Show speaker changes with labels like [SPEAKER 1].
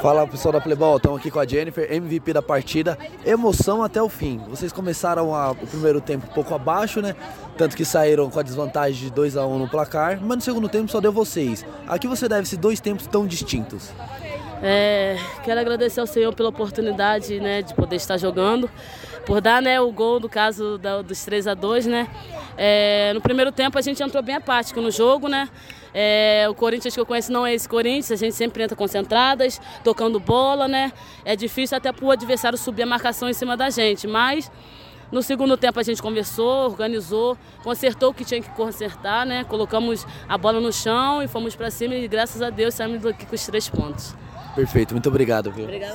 [SPEAKER 1] Fala pessoal da Playball, estamos aqui com a Jennifer, MVP da partida. Emoção até o fim. Vocês começaram a, o primeiro tempo um pouco abaixo, né? Tanto que saíram com a desvantagem de 2 a 1 no placar, mas no segundo tempo só deu vocês. A que você deve esses dois tempos tão distintos?
[SPEAKER 2] É, quero agradecer ao Senhor pela oportunidade né, de poder estar jogando, por dar né, o gol do caso da, dos 3 a 2 né? É, no primeiro tempo a gente entrou bem apático no jogo, né? É, o Corinthians que eu conheço não é esse Corinthians, a gente sempre entra concentradas, tocando bola, né? É difícil até para o adversário subir a marcação em cima da gente, mas no segundo tempo a gente conversou, organizou, consertou o que tinha que consertar, né? Colocamos a bola no chão e fomos para cima e graças a Deus saímos daqui com os três pontos.
[SPEAKER 1] Perfeito, muito obrigado. Viu?
[SPEAKER 2] Obrigada.